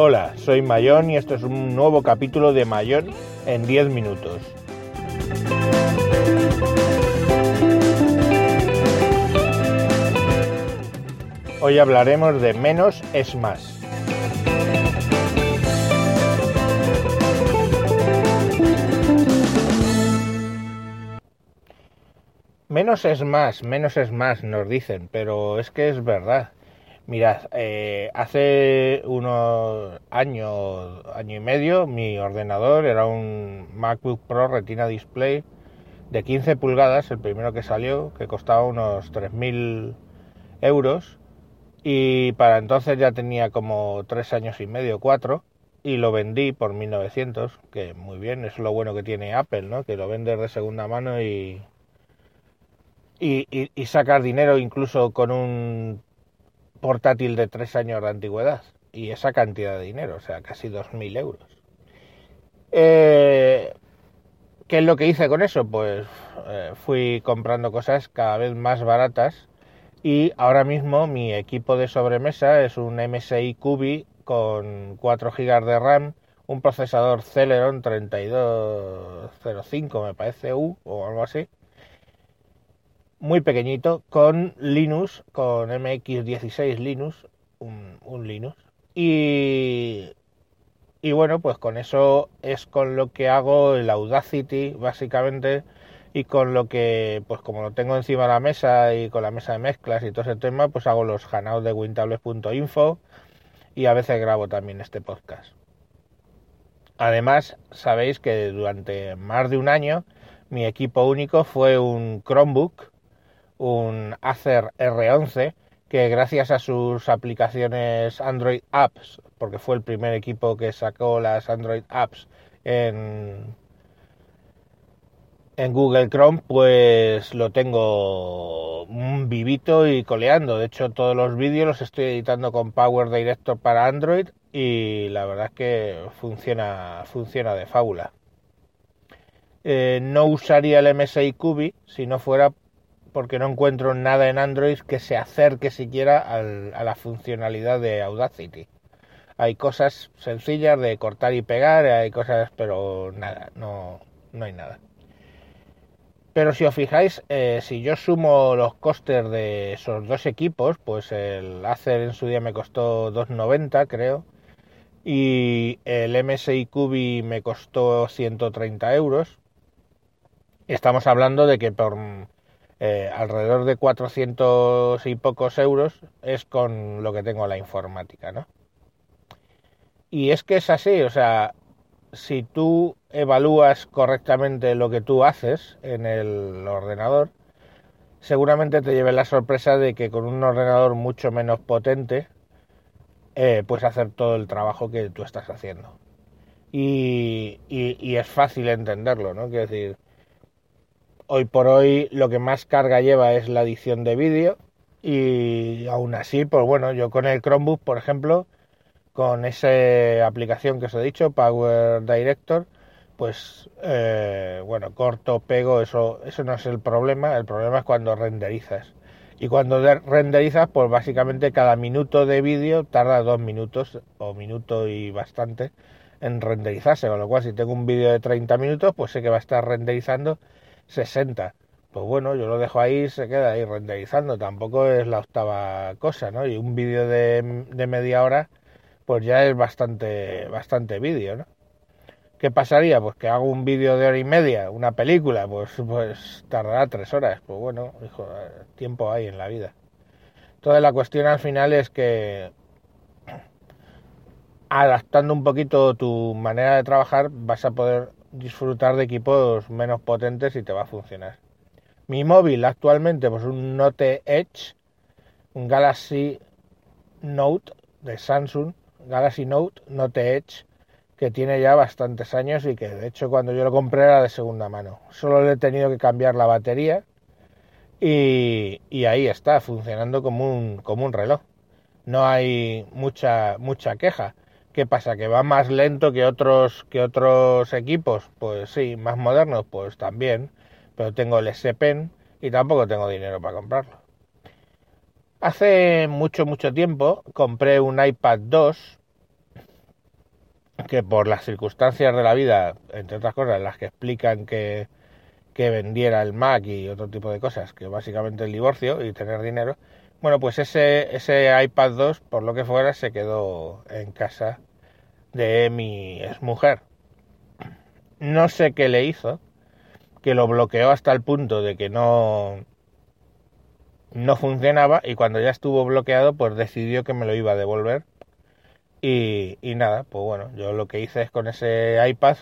Hola, soy Mayón y esto es un nuevo capítulo de Mayón en 10 minutos. Hoy hablaremos de menos es más. Menos es más, menos es más, nos dicen, pero es que es verdad. Mirad, eh, hace unos años, año y medio, mi ordenador era un MacBook Pro Retina Display de 15 pulgadas, el primero que salió, que costaba unos 3.000 euros. Y para entonces ya tenía como 3 años y medio, 4, y lo vendí por 1.900, que muy bien, es lo bueno que tiene Apple, ¿no? Que lo vende de segunda mano y, y, sacar dinero incluso con un portátil de tres años de antigüedad y esa cantidad de dinero, o sea, casi 2.000 euros. Eh, ¿Qué es lo que hice con eso? Pues eh, fui comprando cosas cada vez más baratas y ahora mismo mi equipo de sobremesa es un MSI Cubi con 4 GB de RAM, un procesador Celeron 3205 me parece U o algo así muy pequeñito con Linux, con MX16 Linux, un, Linux. Y, y bueno, pues con eso es con lo que hago el Audacity, básicamente, y con lo que, pues como lo tengo encima de la mesa y con la mesa de mezclas y todo ese tema, pues hago los hangouts de wintables.info y a veces grabo también este podcast. Además, sabéis que durante más de un año mi equipo único fue un Chromebook un Acer R11 que gracias a sus aplicaciones Android Apps, porque fue el primer equipo que sacó las Android Apps en, en Google Chrome, pues lo tengo vivito y coleando. De hecho, todos los vídeos los estoy editando con Power Director para Android y la verdad es que funciona, funciona de fábula. Eh, no usaría el MSI Cubi si no fuera porque no encuentro nada en Android que se acerque siquiera a la funcionalidad de Audacity. Hay cosas sencillas de cortar y pegar, hay cosas, pero nada, no, no hay nada. Pero si os fijáis, eh, si yo sumo los costes de esos dos equipos, pues el Acer en su día me costó 2,90 creo, y el MSI Cubi me costó 130 euros. Estamos hablando de que por eh, alrededor de 400 y pocos euros es con lo que tengo la informática, ¿no? Y es que es así, o sea, si tú evalúas correctamente lo que tú haces en el ordenador, seguramente te lleves la sorpresa de que con un ordenador mucho menos potente eh, puedes hacer todo el trabajo que tú estás haciendo. Y, y es fácil entenderlo, ¿no? Quiero decir, Hoy por hoy lo que más carga lleva es la edición de vídeo y aún así, pues bueno, yo con el Chromebook, por ejemplo, con esa aplicación que os he dicho, Power Director, pues eh, bueno, corto, pego, eso, eso no es el problema, el problema es cuando renderizas. Y cuando renderizas, pues básicamente cada minuto de vídeo tarda dos minutos o minuto y bastante en renderizarse, con lo cual si tengo un vídeo de 30 minutos, pues sé que va a estar renderizando 60. Pues bueno, yo lo dejo ahí, se queda ahí renderizando, tampoco es la octava cosa, ¿no? Y un vídeo de, media hora, pues ya es bastante, bastante vídeo, ¿no? ¿Qué pasaría? Pues que hago un vídeo de hora y media, una película, pues, pues tardará tres horas. Pues bueno, hijo, tiempo hay en la vida. Toda la cuestión al final es que adaptando un poquito tu manera de trabajar vas a poder disfrutar de equipos menos potentes y te va a funcionar. Mi móvil actualmente, pues un Note Edge, un Galaxy Note de Samsung, Galaxy Note, Note Edge, que tiene ya bastantes años y que de hecho cuando yo lo compré era de segunda mano. Solo le he tenido que cambiar la batería y, y ahí está, funcionando como un, como un reloj. No hay mucha, mucha queja. ¿Qué pasa? ¿Que va más lento que otros, que otros equipos? Pues sí, más modernos, pues también. Pero tengo el S Pen y tampoco tengo dinero para comprarlo. Hace mucho, mucho tiempo compré un iPad 2 que por las circunstancias de la vida, entre otras cosas, las que explican que, que vendiera el Mac y otro tipo de cosas, que básicamente el divorcio y tener dinero, bueno, pues ese, ese iPad 2, por lo que fuera, se quedó en casa de mi mujer. No sé qué le hizo, que lo bloqueó hasta el punto de que no, no funcionaba y cuando ya estuvo bloqueado, pues decidió que me lo iba a devolver. Y, y nada, pues bueno, yo lo que hice es con ese iPad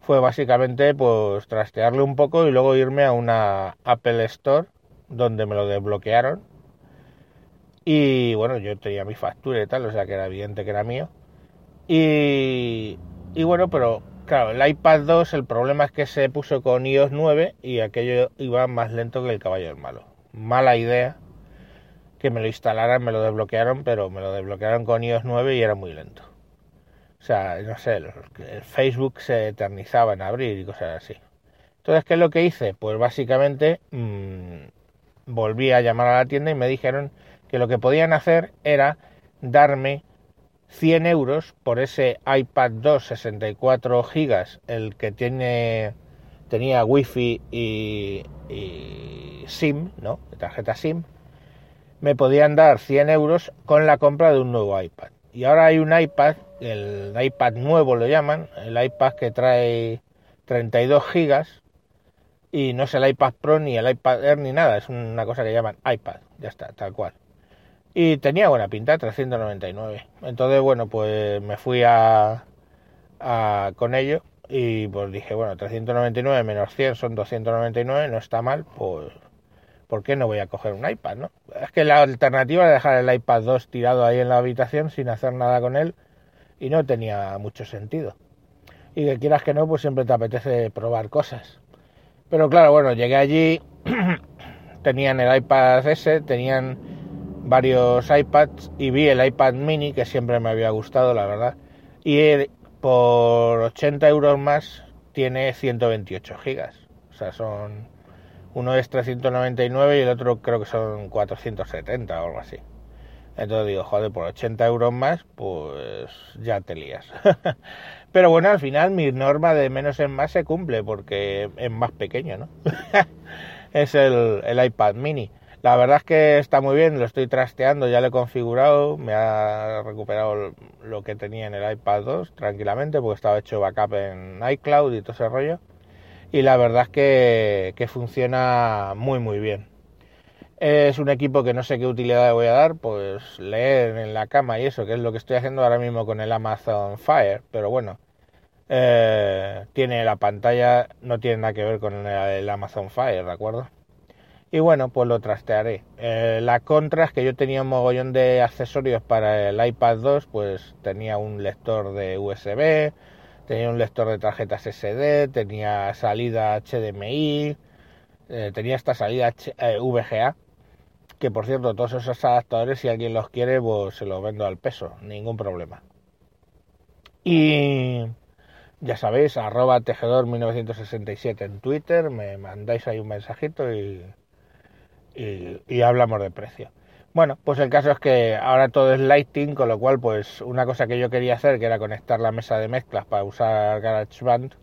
fue básicamente pues trastearle un poco y luego irme a una Apple Store donde me lo desbloquearon. Y bueno, yo tenía mi factura y tal, o sea que era evidente que era mío. Y, y bueno, pero claro, el iPad 2 el problema es que se puso con iOS 9 y aquello iba más lento que el caballo del malo. Mala idea que me lo instalaran, me lo desbloquearon, pero me lo desbloquearon con iOS 9 y era muy lento. O sea, no sé, el Facebook se eternizaba en abrir y cosas así. Entonces, ¿qué es lo que hice? Pues básicamente mmm, volví a llamar a la tienda y me dijeron que lo que podían hacer era darme 100 euros por ese iPad 2 64 gigas, el que tiene tenía wifi y, y SIM, ¿no? tarjeta SIM, me podían dar 100 euros con la compra de un nuevo iPad. Y ahora hay un iPad, el iPad nuevo lo llaman, el iPad que trae 32 gigas y no es el iPad Pro ni el iPad Air ni nada, es una cosa que llaman iPad, ya está, tal cual. Y tenía buena pinta, 399. Entonces, bueno, pues me fui a, con ello y pues dije, bueno, 399 menos 100 son 299, no está mal, pues ¿por qué no voy a coger un iPad, no? Es que la alternativa era dejar el iPad 2 tirado ahí en la habitación sin hacer nada con él y no tenía mucho sentido. Y que quieras que no, pues siempre te apetece probar cosas. Pero claro, bueno, llegué allí, tenían el iPad S, tenían varios iPads y vi el iPad mini que siempre me había gustado, la verdad. Y por 80 euros más tiene 128 gigas. O sea, son... Uno es 399 y el otro creo que son 470 o algo así. Entonces digo, joder, por 80 euros más, pues ya te lías. Pero bueno, al final mi norma de menos en más se cumple porque es más pequeño, ¿no? es el, el iPad mini. La verdad es que está muy bien, lo estoy trasteando, ya lo he configurado, me ha recuperado lo que tenía en el iPad 2 tranquilamente, porque estaba hecho backup en iCloud y todo ese rollo. Y la verdad es que, que funciona muy muy bien. Es un equipo que no sé qué utilidad le voy a dar, pues leer en la cama y eso, que es lo que estoy haciendo ahora mismo con el Amazon Fire, pero bueno, eh, tiene la pantalla, no tiene nada que ver con el Amazon Fire, ¿de acuerdo? Y bueno, pues lo trastearé. Eh, la contra es que yo tenía un mogollón de accesorios para el iPad 2, pues tenía un lector de USB, tenía un lector de tarjetas SD, tenía salida HDMI, eh, tenía esta salida eh, VGA, que por cierto, todos esos adaptadores, si alguien los quiere, pues se los vendo al peso, ningún problema. Y ya sabéis, arroba tejedor 1967 en Twitter, me mandáis ahí un mensajito y y, hablamos de precio. Bueno, pues el caso es que ahora todo es Lighting, con lo cual pues una cosa que yo quería hacer, que era conectar la mesa de mezclas para usar GarageBand,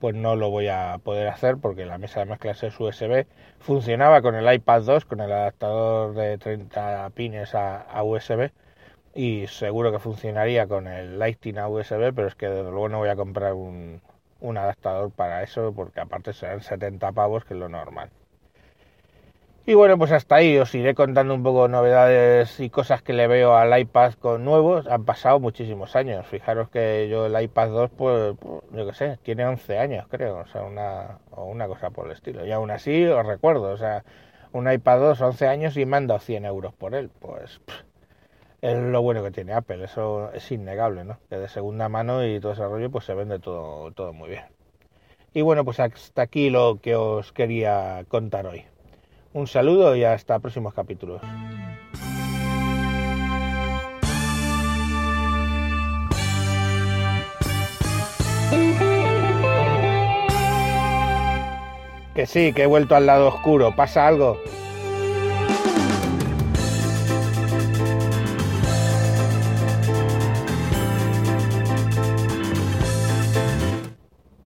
pues no lo voy a poder hacer porque la mesa de mezclas es USB. Funcionaba con el iPad 2, con el adaptador de 30 pines a, USB y seguro que funcionaría con el Lighting a USB, pero es que desde luego no voy a comprar un, un adaptador para eso porque aparte serán 70 pavos, que es lo normal. Y bueno, pues hasta ahí os iré contando un poco novedades y cosas que le veo al iPad con nuevos. Han pasado muchísimos años. Fijaros que yo el iPad 2, pues, yo qué sé, tiene 11 años, creo. O sea, una, o una cosa por el estilo. Y aún así os recuerdo, o sea, un iPad 2, 11 años y me han dado 100 euros por él. Pues es lo bueno que tiene Apple, eso es innegable, ¿no? Que de segunda mano y todo ese rollo, pues se vende todo, todo muy bien. Y bueno, pues hasta aquí lo que os quería contar hoy. Un saludo y hasta próximos capítulos. Que sí, que he vuelto al lado oscuro. ¿Pasa algo?